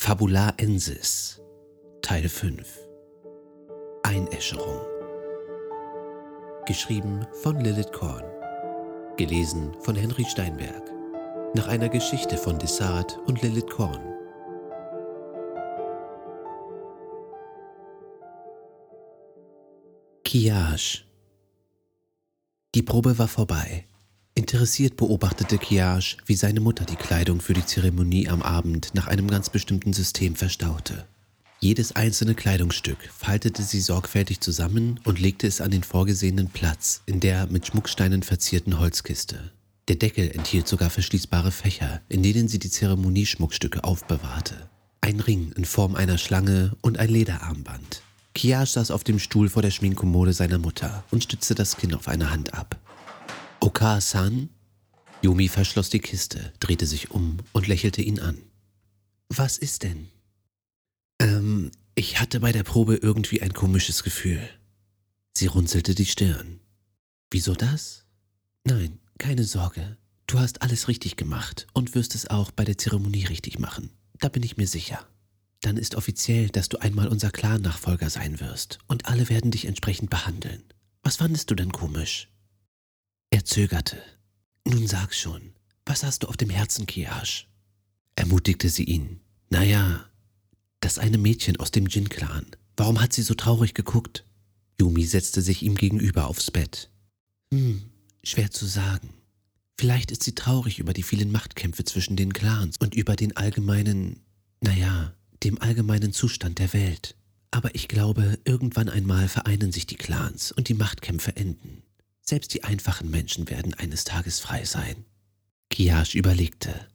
Fabula Ensis Teil 5 Einäscherung. Geschrieben von Lilith Korn. Gelesen von Henry Steinberg. Nach einer Geschichte von Dessart und Lilith Korn. Kiage Die Probe war vorbei. Interessiert beobachtete Kiage, wie seine Mutter die Kleidung für die Zeremonie am Abend nach einem ganz bestimmten System verstaute. Jedes einzelne Kleidungsstück faltete sie sorgfältig zusammen und legte es an den vorgesehenen Platz in der mit Schmucksteinen verzierten Holzkiste. Der Deckel enthielt sogar verschließbare Fächer, in denen sie die Zeremonieschmuckstücke aufbewahrte. Ein Ring in Form einer Schlange und ein Lederarmband. Kiage saß auf dem Stuhl vor der Schminkkommode seiner Mutter und stützte das Kinn auf eine Hand ab. Oka-san? Yumi verschloss die Kiste, drehte sich um und lächelte ihn an. Was ist denn? Ähm, ich hatte bei der Probe irgendwie ein komisches Gefühl. Sie runzelte die Stirn. Wieso das? Nein, keine Sorge. Du hast alles richtig gemacht und wirst es auch bei der Zeremonie richtig machen. Da bin ich mir sicher. Dann ist offiziell, dass du einmal unser Clan-Nachfolger sein wirst und alle werden dich entsprechend behandeln. Was fandest du denn komisch? Er zögerte. Nun sag schon, was hast du auf dem Herzen, Kiash? Ermutigte sie ihn. Naja, das eine Mädchen aus dem Jin-Clan. Warum hat sie so traurig geguckt? Yumi setzte sich ihm gegenüber aufs Bett. Hm, schwer zu sagen. Vielleicht ist sie traurig über die vielen Machtkämpfe zwischen den Clans und über den allgemeinen, naja, dem allgemeinen Zustand der Welt. Aber ich glaube, irgendwann einmal vereinen sich die Clans und die Machtkämpfe enden. Selbst die einfachen Menschen werden eines Tages frei sein. Kiash überlegte.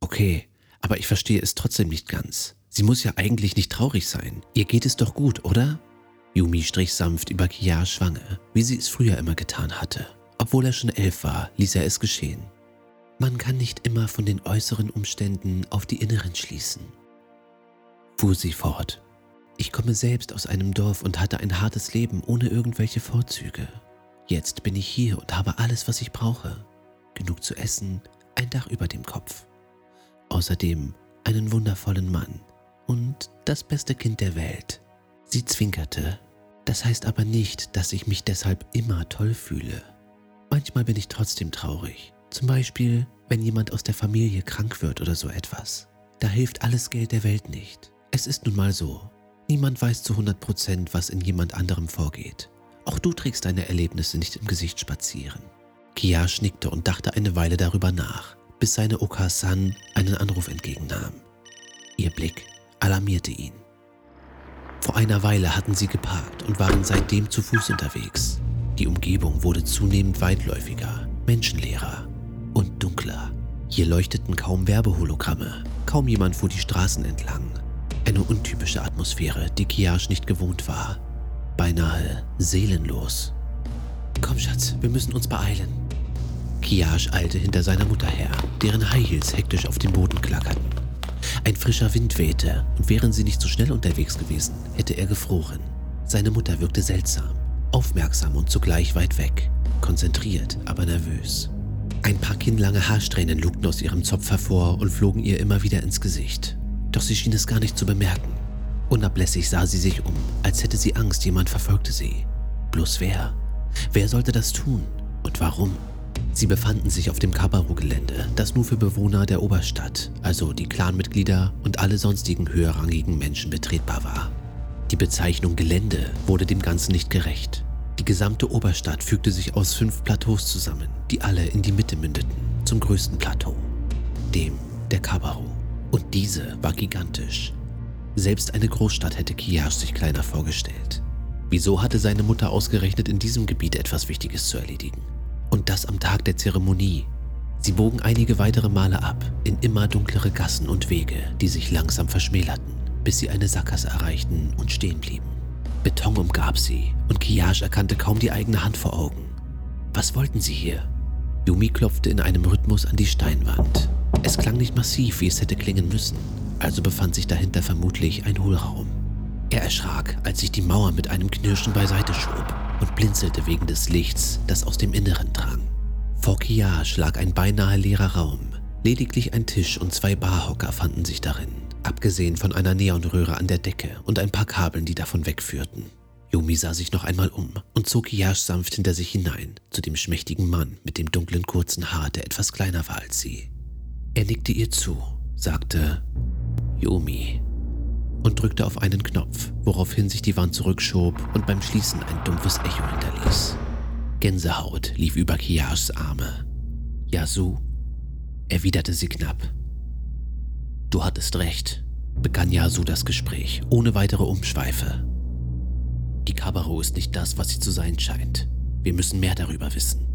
Okay, aber ich verstehe es trotzdem nicht ganz. Sie muss ja eigentlich nicht traurig sein. Ihr geht es doch gut, oder? Yumi strich sanft über Kiash Wange, wie sie es früher immer getan hatte. Obwohl er schon elf war, ließ er es geschehen. Man kann nicht immer von den äußeren Umständen auf die inneren schließen. Fuhr sie fort. Ich komme selbst aus einem Dorf und hatte ein hartes Leben ohne irgendwelche Vorzüge. Jetzt bin ich hier und habe alles, was ich brauche. Genug zu essen, ein Dach über dem Kopf. Außerdem einen wundervollen Mann und das beste Kind der Welt. Sie zwinkerte. Das heißt aber nicht, dass ich mich deshalb immer toll fühle. Manchmal bin ich trotzdem traurig. Zum Beispiel, wenn jemand aus der Familie krank wird oder so etwas. Da hilft alles Geld der Welt nicht. Es ist nun mal so. Niemand weiß zu 100 Prozent, was in jemand anderem vorgeht. Auch du trägst deine Erlebnisse nicht im Gesicht spazieren. Kia schnickte und dachte eine Weile darüber nach, bis seine Oka-san einen Anruf entgegennahm. Ihr Blick alarmierte ihn. Vor einer Weile hatten sie geparkt und waren seitdem zu Fuß unterwegs. Die Umgebung wurde zunehmend weitläufiger, menschenleerer und dunkler. Hier leuchteten kaum Werbehologramme, kaum jemand fuhr die Straßen entlang. Eine untypische Atmosphäre, die Kiage nicht gewohnt war beinahe seelenlos. Komm, Schatz, wir müssen uns beeilen. Kiage eilte hinter seiner Mutter her, deren High Heels hektisch auf dem Boden klackerten. Ein frischer Wind wehte und wären sie nicht so schnell unterwegs gewesen, hätte er gefroren. Seine Mutter wirkte seltsam, aufmerksam und zugleich weit weg, konzentriert, aber nervös. Ein paar kinnlange Haarsträhnen lugten aus ihrem Zopf hervor und flogen ihr immer wieder ins Gesicht. Doch sie schien es gar nicht zu bemerken. Unablässig sah sie sich um, als hätte sie Angst, jemand verfolgte sie. Bloß wer? Wer sollte das tun? Und warum? Sie befanden sich auf dem Kabaru-Gelände, das nur für Bewohner der Oberstadt, also die Clanmitglieder und alle sonstigen höherrangigen Menschen betretbar war. Die Bezeichnung Gelände wurde dem Ganzen nicht gerecht. Die gesamte Oberstadt fügte sich aus fünf Plateaus zusammen, die alle in die Mitte mündeten, zum größten Plateau, dem der Kabaru. Und diese war gigantisch, selbst eine Großstadt hätte Kiyash sich kleiner vorgestellt. Wieso hatte seine Mutter ausgerechnet in diesem Gebiet etwas Wichtiges zu erledigen? Und das am Tag der Zeremonie. Sie bogen einige weitere Male ab, in immer dunklere Gassen und Wege, die sich langsam verschmälerten, bis sie eine Sackgasse erreichten und stehen blieben. Beton umgab sie und Kiyash erkannte kaum die eigene Hand vor Augen. Was wollten sie hier? Yumi klopfte in einem Rhythmus an die Steinwand. Es klang nicht massiv, wie es hätte klingen müssen, also befand sich dahinter vermutlich ein Hohlraum. Er erschrak, als sich die Mauer mit einem Knirschen beiseite schob und blinzelte wegen des Lichts, das aus dem Inneren drang. Vor Kiage lag ein beinahe leerer Raum. Lediglich ein Tisch und zwei Barhocker fanden sich darin. abgesehen von einer Neonröhre an der Decke und ein paar Kabeln, die davon wegführten. Yumi sah sich noch einmal um und zog Kiyash sanft hinter sich hinein, zu dem schmächtigen Mann mit dem dunklen kurzen Haar, der etwas kleiner war als sie. Er nickte ihr zu, sagte Yumi und drückte auf einen Knopf, woraufhin sich die Wand zurückschob und beim Schließen ein dumpfes Echo hinterließ. Gänsehaut lief über Kiyashs Arme. Yasu, erwiderte sie knapp. Du hattest recht, begann Yasu das Gespräch, ohne weitere Umschweife. Die Kabaru ist nicht das, was sie zu sein scheint. Wir müssen mehr darüber wissen.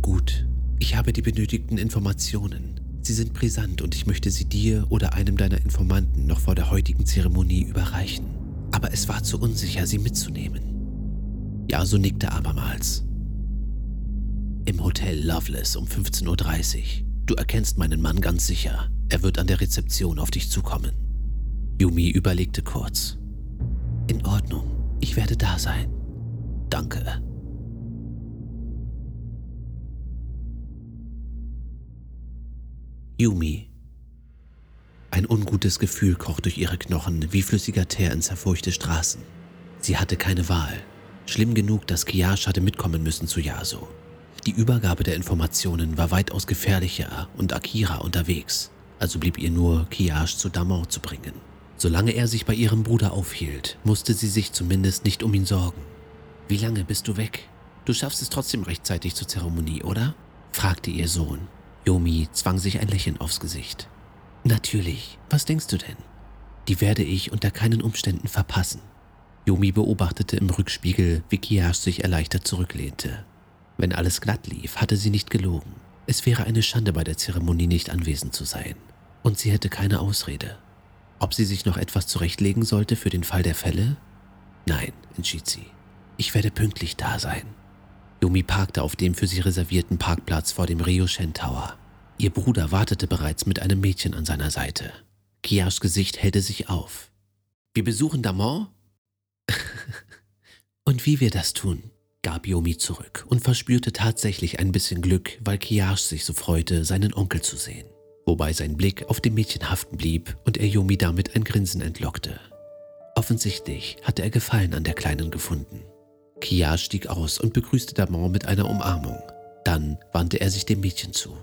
Gut, ich habe die benötigten Informationen. Sie sind brisant und ich möchte sie dir oder einem deiner Informanten noch vor der heutigen Zeremonie überreichen. Aber es war zu unsicher, sie mitzunehmen. Ja, so nickte abermals. Im Hotel Loveless um 15.30 Uhr. Du erkennst meinen Mann ganz sicher. Er wird an der Rezeption auf dich zukommen. Yumi überlegte kurz. In Ordnung. Ich werde da sein. Danke. Yumi. Ein ungutes Gefühl kroch durch ihre Knochen wie flüssiger Teer in zerfurchte Straßen. Sie hatte keine Wahl. Schlimm genug, dass Kiyash hatte mitkommen müssen zu Yaso. Die Übergabe der Informationen war weitaus gefährlicher und Akira unterwegs, also blieb ihr nur, Kiyash zu Damon zu bringen. Solange er sich bei ihrem Bruder aufhielt, musste sie sich zumindest nicht um ihn sorgen. Wie lange bist du weg? Du schaffst es trotzdem rechtzeitig zur Zeremonie, oder? fragte ihr Sohn. Yomi zwang sich ein Lächeln aufs Gesicht. Natürlich, was denkst du denn? Die werde ich unter keinen Umständen verpassen. Yomi beobachtete im Rückspiegel, wie Kiyash sich erleichtert zurücklehnte. Wenn alles glatt lief, hatte sie nicht gelogen. Es wäre eine Schande, bei der Zeremonie nicht anwesend zu sein. Und sie hätte keine Ausrede. Ob sie sich noch etwas zurechtlegen sollte für den Fall der Fälle? Nein, entschied sie. Ich werde pünktlich da sein. Yumi parkte auf dem für sie reservierten Parkplatz vor dem Rio Shen Tower. Ihr Bruder wartete bereits mit einem Mädchen an seiner Seite. Kias Gesicht hellte sich auf. Wir besuchen Damon? und wie wir das tun, gab Yomi zurück und verspürte tatsächlich ein bisschen Glück, weil Kiyash sich so freute, seinen Onkel zu sehen wobei sein Blick auf dem Mädchen haften blieb und er Yumi damit ein Grinsen entlockte. Offensichtlich hatte er Gefallen an der Kleinen gefunden. Kia stieg aus und begrüßte Damon mit einer Umarmung. Dann wandte er sich dem Mädchen zu.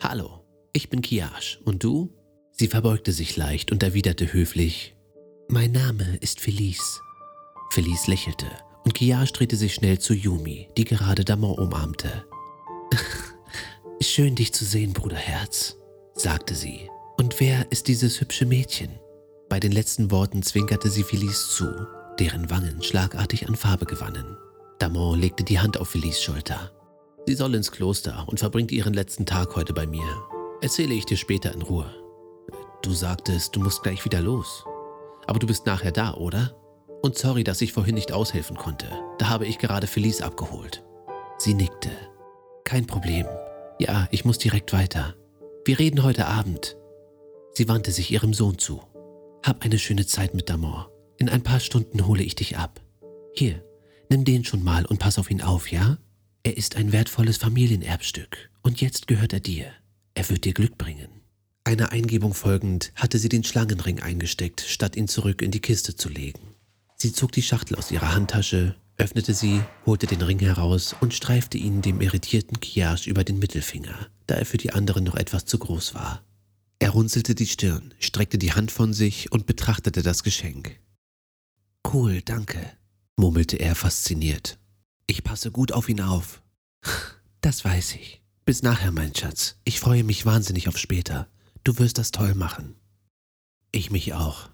Hallo, ich bin Kiash. Und du? Sie verbeugte sich leicht und erwiderte höflich, Mein Name ist Felice. Felice lächelte und Kiash drehte sich schnell zu Yumi, die gerade Damon umarmte. Schön dich zu sehen, Bruderherz sagte sie. Und wer ist dieses hübsche Mädchen? Bei den letzten Worten zwinkerte sie Felice zu, deren Wangen schlagartig an Farbe gewannen. Damon legte die Hand auf Felice Schulter. Sie soll ins Kloster und verbringt ihren letzten Tag heute bei mir. Erzähle ich dir später in Ruhe. Du sagtest, du musst gleich wieder los. Aber du bist nachher da, oder? Und sorry, dass ich vorhin nicht aushelfen konnte. Da habe ich gerade Felice abgeholt. Sie nickte. Kein Problem. Ja, ich muss direkt weiter. Wir reden heute Abend. Sie wandte sich ihrem Sohn zu. Hab eine schöne Zeit mit Damor. In ein paar Stunden hole ich dich ab. Hier, nimm den schon mal und pass auf ihn auf, ja? Er ist ein wertvolles Familienerbstück und jetzt gehört er dir. Er wird dir Glück bringen. Einer Eingebung folgend hatte sie den Schlangenring eingesteckt, statt ihn zurück in die Kiste zu legen. Sie zog die Schachtel aus ihrer Handtasche, öffnete sie, holte den Ring heraus und streifte ihn dem irritierten Kiash über den Mittelfinger, da er für die anderen noch etwas zu groß war. Er runzelte die Stirn, streckte die Hand von sich und betrachtete das Geschenk. Cool, danke, murmelte er fasziniert. Ich passe gut auf ihn auf. Das weiß ich. Bis nachher, mein Schatz. Ich freue mich wahnsinnig auf später. Du wirst das toll machen. Ich mich auch.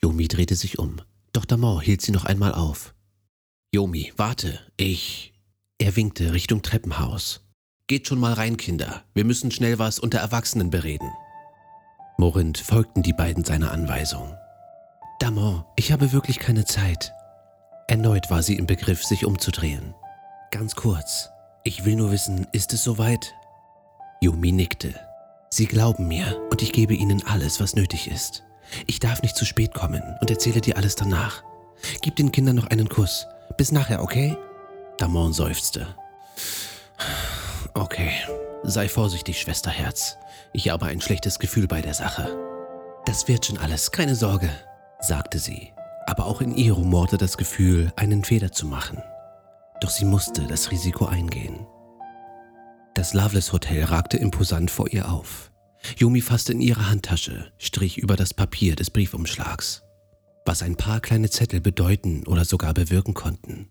Yomi drehte sich um, doch Damon hielt sie noch einmal auf. Yomi, warte, ich. Er winkte Richtung Treppenhaus. Geht schon mal rein, Kinder. Wir müssen schnell was unter Erwachsenen bereden. Morind folgten die beiden seiner Anweisung. Damon, ich habe wirklich keine Zeit. Erneut war sie im Begriff, sich umzudrehen. Ganz kurz. Ich will nur wissen, ist es soweit? Yumi nickte. Sie glauben mir und ich gebe ihnen alles, was nötig ist. Ich darf nicht zu spät kommen und erzähle dir alles danach. Gib den Kindern noch einen Kuss. Bis nachher, okay? Damon seufzte. Okay, sei vorsichtig, Schwesterherz. Ich habe ein schlechtes Gefühl bei der Sache. Das wird schon alles, keine Sorge, sagte sie. Aber auch in ihr rumorte das Gefühl, einen Fehler zu machen. Doch sie musste das Risiko eingehen. Das Loveless Hotel ragte imposant vor ihr auf. Yumi fasste in ihre Handtasche, strich über das Papier des Briefumschlags, was ein paar kleine Zettel bedeuten oder sogar bewirken konnten.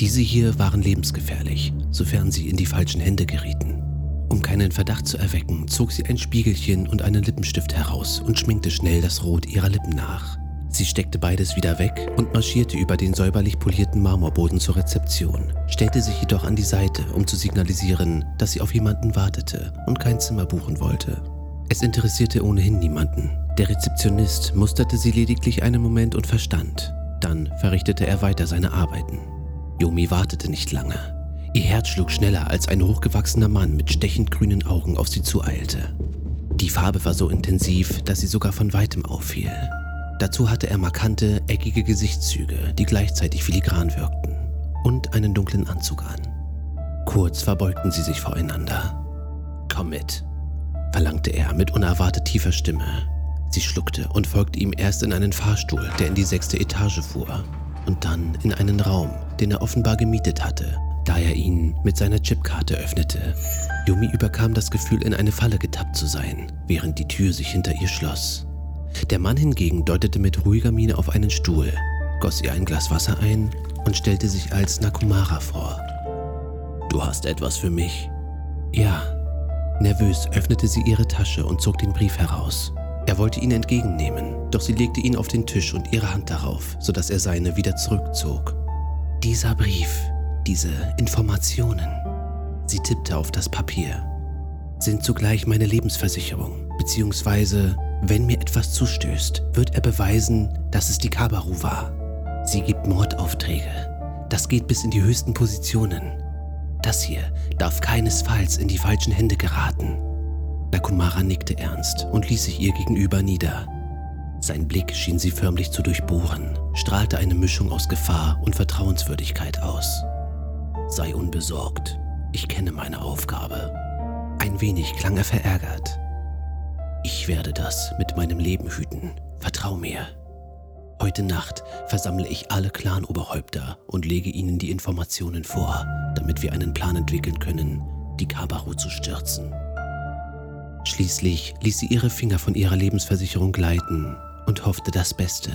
Diese hier waren lebensgefährlich, sofern sie in die falschen Hände gerieten. Um keinen Verdacht zu erwecken, zog sie ein Spiegelchen und einen Lippenstift heraus und schminkte schnell das Rot ihrer Lippen nach. Sie steckte beides wieder weg und marschierte über den säuberlich polierten Marmorboden zur Rezeption, stellte sich jedoch an die Seite, um zu signalisieren, dass sie auf jemanden wartete und kein Zimmer buchen wollte. Es interessierte ohnehin niemanden. Der Rezeptionist musterte sie lediglich einen Moment und verstand. Dann verrichtete er weiter seine Arbeiten. Yomi wartete nicht lange. Ihr Herz schlug schneller, als ein hochgewachsener Mann mit stechend grünen Augen auf sie zueilte. Die Farbe war so intensiv, dass sie sogar von weitem auffiel. Dazu hatte er markante, eckige Gesichtszüge, die gleichzeitig filigran wirkten, und einen dunklen Anzug an. Kurz verbeugten sie sich voreinander. Komm mit, verlangte er mit unerwartet tiefer Stimme. Sie schluckte und folgte ihm erst in einen Fahrstuhl, der in die sechste Etage fuhr, und dann in einen Raum, den er offenbar gemietet hatte, da er ihn mit seiner Chipkarte öffnete. Yumi überkam das Gefühl, in eine Falle getappt zu sein, während die Tür sich hinter ihr schloss. Der Mann hingegen deutete mit ruhiger Miene auf einen Stuhl, goss ihr ein Glas Wasser ein und stellte sich als Nakumara vor. Du hast etwas für mich? Ja. Nervös öffnete sie ihre Tasche und zog den Brief heraus. Er wollte ihn entgegennehmen, doch sie legte ihn auf den Tisch und ihre Hand darauf, sodass er seine wieder zurückzog. Dieser Brief, diese Informationen, sie tippte auf das Papier, sind zugleich meine Lebensversicherung, beziehungsweise, wenn mir etwas zustößt, wird er beweisen, dass es die Kabaru war. Sie gibt Mordaufträge. Das geht bis in die höchsten Positionen. Das hier darf keinesfalls in die falschen Hände geraten. Nakumara nickte ernst und ließ sich ihr gegenüber nieder. Sein Blick schien sie förmlich zu durchbohren, strahlte eine Mischung aus Gefahr und Vertrauenswürdigkeit aus. Sei unbesorgt, ich kenne meine Aufgabe. Ein wenig klang er verärgert. Ich werde das mit meinem Leben hüten, vertrau mir. Heute Nacht versammle ich alle Clan-Oberhäupter und lege ihnen die Informationen vor, damit wir einen Plan entwickeln können, die Kabaru zu stürzen. Schließlich ließ sie ihre Finger von ihrer Lebensversicherung gleiten und hoffte das Beste.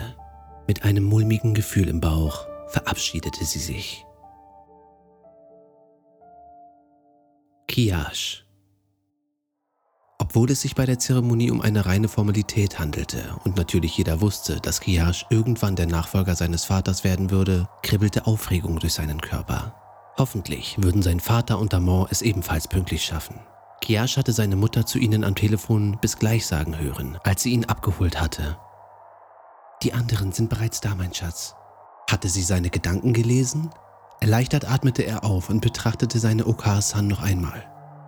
Mit einem mulmigen Gefühl im Bauch verabschiedete sie sich. Kiash. Obwohl es sich bei der Zeremonie um eine reine Formalität handelte und natürlich jeder wusste, dass Kiash irgendwann der Nachfolger seines Vaters werden würde, kribbelte Aufregung durch seinen Körper. Hoffentlich würden sein Vater und Amon es ebenfalls pünktlich schaffen. Kiash hatte seine Mutter zu ihnen am Telefon bis gleich sagen hören, als sie ihn abgeholt hatte. Die anderen sind bereits da, mein Schatz. Hatte sie seine Gedanken gelesen? Erleichtert atmete er auf und betrachtete seine Oka-san noch einmal.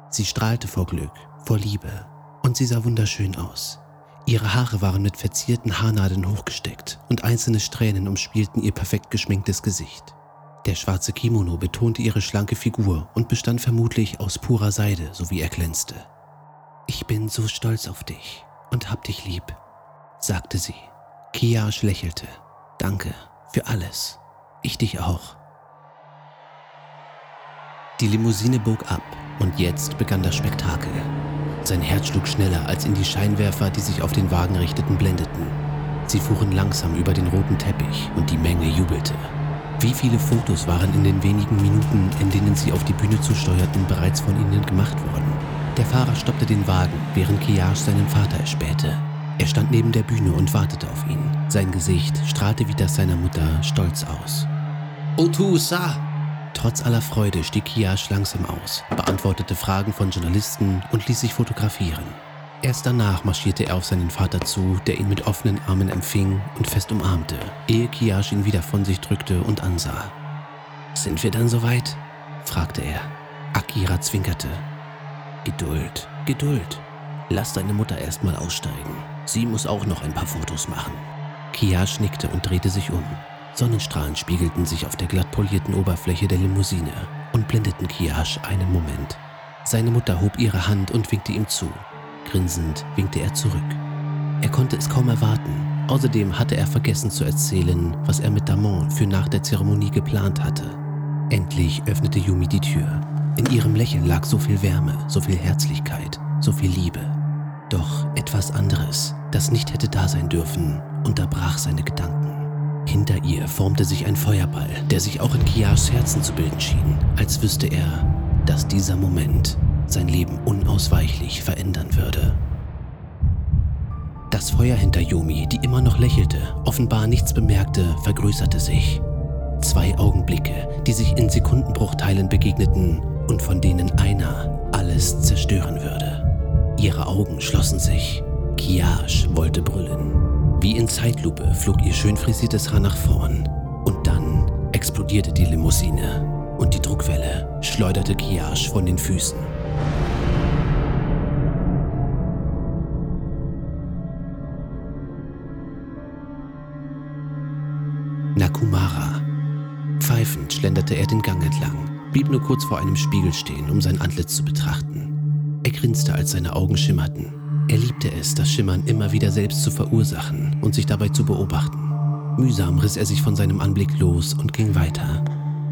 Sie strahlte vor Glück, vor Liebe und sie sah wunderschön aus. Ihre Haare waren mit verzierten Haarnadeln hochgesteckt und einzelne Strähnen umspielten ihr perfekt geschminktes Gesicht. Der schwarze Kimono betonte ihre schlanke Figur und bestand vermutlich aus purer Seide, so wie er glänzte. Ich bin so stolz auf dich und hab dich lieb, sagte sie. Kiash lächelte. Danke für alles. Ich dich auch. Die Limousine bog ab und jetzt begann das Spektakel. Sein Herz schlug schneller, als ihn die Scheinwerfer, die sich auf den Wagen richteten, blendeten. Sie fuhren langsam über den roten Teppich und die Menge jubelte. Wie viele Fotos waren in den wenigen Minuten, in denen sie auf die Bühne zusteuerten, bereits von ihnen gemacht worden? Der Fahrer stoppte den Wagen, während Kiyash seinen Vater erspähte. Er stand neben der Bühne und wartete auf ihn. Sein Gesicht strahlte wie das seiner Mutter stolz aus. Otusa! Trotz aller Freude stieg Kiyash langsam aus, beantwortete Fragen von Journalisten und ließ sich fotografieren. Erst danach marschierte er auf seinen Vater zu, der ihn mit offenen Armen empfing und fest umarmte, ehe Kiyash ihn wieder von sich drückte und ansah. Sind wir dann soweit? fragte er. Akira zwinkerte. Geduld, Geduld. Lass deine Mutter erstmal aussteigen. Sie muss auch noch ein paar Fotos machen. Kiyash nickte und drehte sich um. Sonnenstrahlen spiegelten sich auf der glatt polierten Oberfläche der Limousine und blendeten Kiyash einen Moment. Seine Mutter hob ihre Hand und winkte ihm zu. Grinsend winkte er zurück. Er konnte es kaum erwarten. Außerdem hatte er vergessen zu erzählen, was er mit Damon für nach der Zeremonie geplant hatte. Endlich öffnete Yumi die Tür. In ihrem Lächeln lag so viel Wärme, so viel Herzlichkeit, so viel Liebe. Doch etwas anderes, das nicht hätte da sein dürfen, unterbrach seine Gedanken. Hinter ihr formte sich ein Feuerball, der sich auch in Kiars Herzen zu bilden schien, als wüsste er, dass dieser Moment sein Leben unausweichlich verändern würde. Das Feuer hinter Yumi, die immer noch lächelte, offenbar nichts bemerkte, vergrößerte sich. Zwei Augenblicke, die sich in Sekundenbruchteilen begegneten und von denen einer alles zerstören würde. Ihre Augen schlossen sich. Kiage wollte brüllen. Wie in Zeitlupe flog ihr schön frisiertes Haar nach vorn. Und dann explodierte die Limousine und die Druckwelle schleuderte Kiage von den Füßen. Nakumara. Pfeifend schlenderte er den Gang entlang, blieb nur kurz vor einem Spiegel stehen, um sein Antlitz zu betrachten. Er grinste, als seine Augen schimmerten. Er liebte es, das Schimmern immer wieder selbst zu verursachen und sich dabei zu beobachten. Mühsam riss er sich von seinem Anblick los und ging weiter.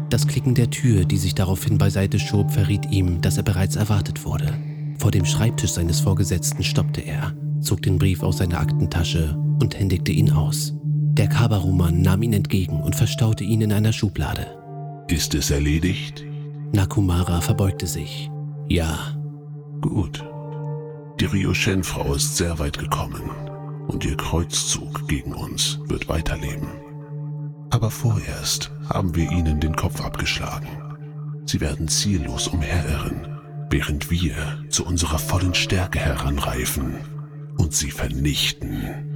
Das Klicken der Tür, die sich daraufhin beiseite schob, verriet ihm, dass er bereits erwartet wurde. Vor dem Schreibtisch seines Vorgesetzten stoppte er, zog den Brief aus seiner Aktentasche und händigte ihn aus. Der Kabaru-Mann nahm ihn entgegen und verstaute ihn in einer Schublade. Ist es erledigt? Nakumara verbeugte sich. Ja. Gut. Die Ryoshen-Frau ist sehr weit gekommen und ihr Kreuzzug gegen uns wird weiterleben. Aber vorerst haben wir ihnen den Kopf abgeschlagen. Sie werden ziellos umherirren, während wir zu unserer vollen Stärke heranreifen und sie vernichten.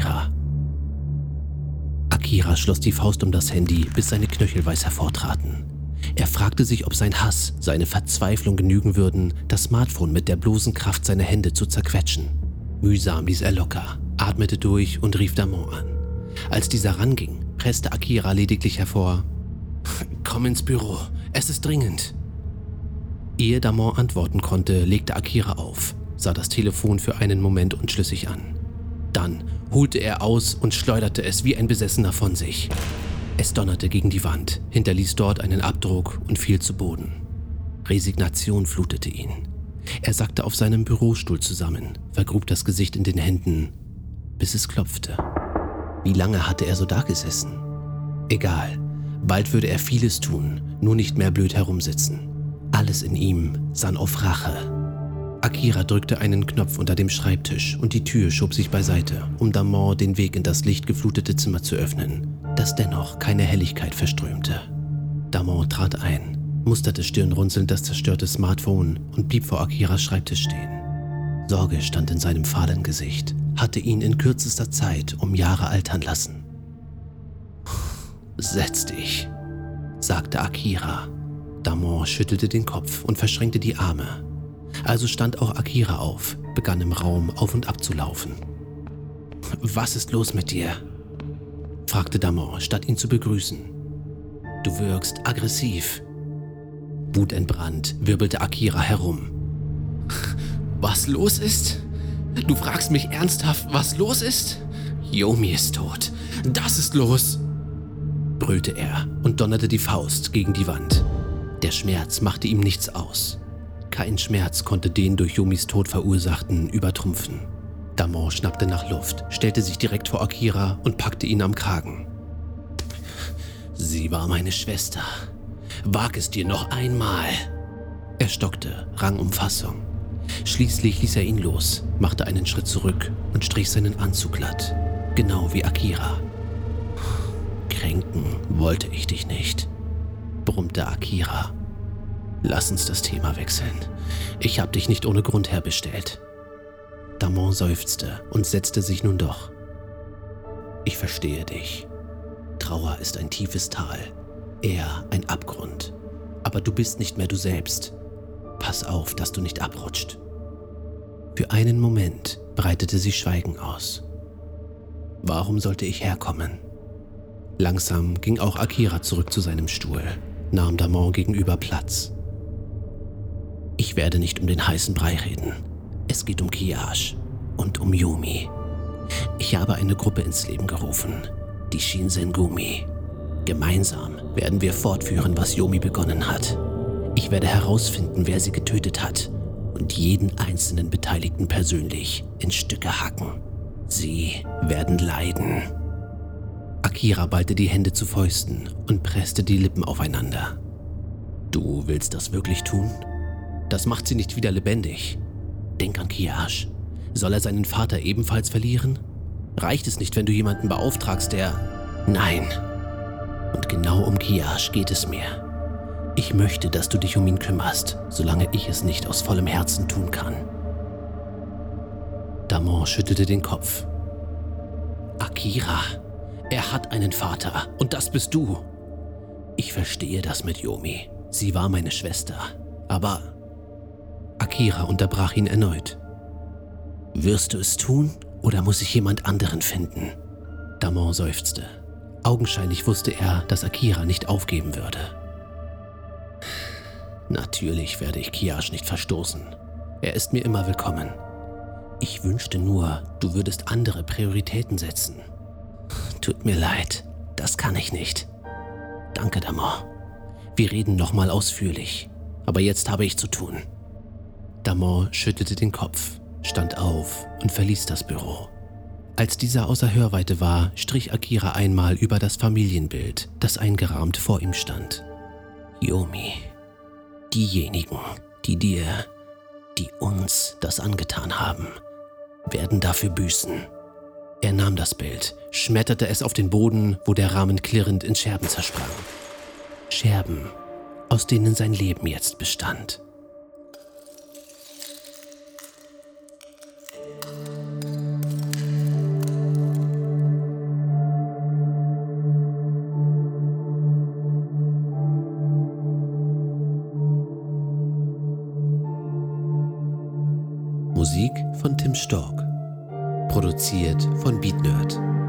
Akira. Akira schloss die Faust um das Handy, bis seine Knöchel weiß hervortraten. Er fragte sich, ob sein Hass, seine Verzweiflung genügen würden, das Smartphone mit der bloßen Kraft seiner Hände zu zerquetschen. Mühsam ließ er locker, atmete durch und rief Damon an. Als dieser ranging, presste Akira lediglich hervor: Komm ins Büro, es ist dringend. Ehe Damon antworten konnte, legte Akira auf, sah das Telefon für einen Moment unschlüssig an. Dann holte er aus und schleuderte es wie ein Besessener von sich. Es donnerte gegen die Wand, hinterließ dort einen Abdruck und fiel zu Boden. Resignation flutete ihn. Er sackte auf seinem Bürostuhl zusammen, vergrub das Gesicht in den Händen, bis es klopfte. Wie lange hatte er so dagesessen? Egal, bald würde er vieles tun, nur nicht mehr blöd herumsitzen. Alles in ihm sann auf Rache, Akira drückte einen Knopf unter dem Schreibtisch und die Tür schob sich beiseite, um Damon den Weg in das lichtgeflutete Zimmer zu öffnen, das dennoch keine Helligkeit verströmte. Damon trat ein, musterte stirnrunzelnd das zerstörte Smartphone und blieb vor Akiras Schreibtisch stehen. Sorge stand in seinem fahlen Gesicht, hatte ihn in kürzester Zeit um Jahre altern lassen. Setz dich, sagte Akira. Damon schüttelte den Kopf und verschränkte die Arme, also stand auch Akira auf, begann im Raum auf und ab zu laufen. Was ist los mit dir? fragte Damon, statt ihn zu begrüßen. Du wirkst aggressiv. Wutentbrannt wirbelte Akira herum. Was los ist? Du fragst mich ernsthaft, was los ist? Yomi ist tot. Das ist los! brüllte er und donnerte die Faust gegen die Wand. Der Schmerz machte ihm nichts aus. Kein Schmerz konnte den durch Yumis Tod verursachten übertrumpfen. Damon schnappte nach Luft, stellte sich direkt vor Akira und packte ihn am Kragen. Sie war meine Schwester. Wag es dir noch einmal. Er stockte, rang um Fassung. Schließlich ließ er ihn los, machte einen Schritt zurück und strich seinen Anzug glatt. Genau wie Akira. Kränken wollte ich dich nicht, brummte Akira Lass uns das Thema wechseln. Ich hab dich nicht ohne Grund herbestellt. Damon seufzte und setzte sich nun doch. Ich verstehe dich. Trauer ist ein tiefes Tal, er ein Abgrund. Aber du bist nicht mehr du selbst. Pass auf, dass du nicht abrutscht. Für einen Moment breitete sie Schweigen aus. Warum sollte ich herkommen? Langsam ging auch Akira zurück zu seinem Stuhl, nahm Damon gegenüber Platz. Ich werde nicht um den heißen Brei reden. Es geht um Kiyash und um Yumi. Ich habe eine Gruppe ins Leben gerufen, die Shinsengumi. Gemeinsam werden wir fortführen, was Yomi begonnen hat. Ich werde herausfinden, wer sie getötet hat und jeden einzelnen Beteiligten persönlich in Stücke hacken. Sie werden leiden. Akira ballte die Hände zu Fäusten und presste die Lippen aufeinander. Du willst das wirklich tun? Das macht sie nicht wieder lebendig. Denk an Kiyash. Soll er seinen Vater ebenfalls verlieren? Reicht es nicht, wenn du jemanden beauftragst, der... Nein. Und genau um Kiyash geht es mir. Ich möchte, dass du dich um ihn kümmerst, solange ich es nicht aus vollem Herzen tun kann. Damon schüttelte den Kopf. Akira, er hat einen Vater und das bist du. Ich verstehe das mit Yomi. Sie war meine Schwester. Aber Akira unterbrach ihn erneut. Wirst du es tun oder muss ich jemand anderen finden? Damon seufzte. Augenscheinlich wusste er, dass Akira nicht aufgeben würde. Natürlich werde ich Kiyash nicht verstoßen. Er ist mir immer willkommen. Ich wünschte nur, du würdest andere Prioritäten setzen. Tut mir leid, das kann ich nicht. Danke, Damon. Wir reden nochmal ausführlich, aber jetzt habe ich zu tun. Damon schüttelte den Kopf, stand auf und verließ das Büro. Als dieser außer Hörweite war, strich Akira einmal über das Familienbild, das eingerahmt vor ihm stand. Yomi, diejenigen, die dir, die uns das angetan haben, werden dafür büßen. Er nahm das Bild, schmetterte es auf den Boden, wo der Rahmen klirrend in Scherben zersprang. Scherben, aus denen sein Leben jetzt bestand. Musik von Tim Stork. Produziert von BeatNerd.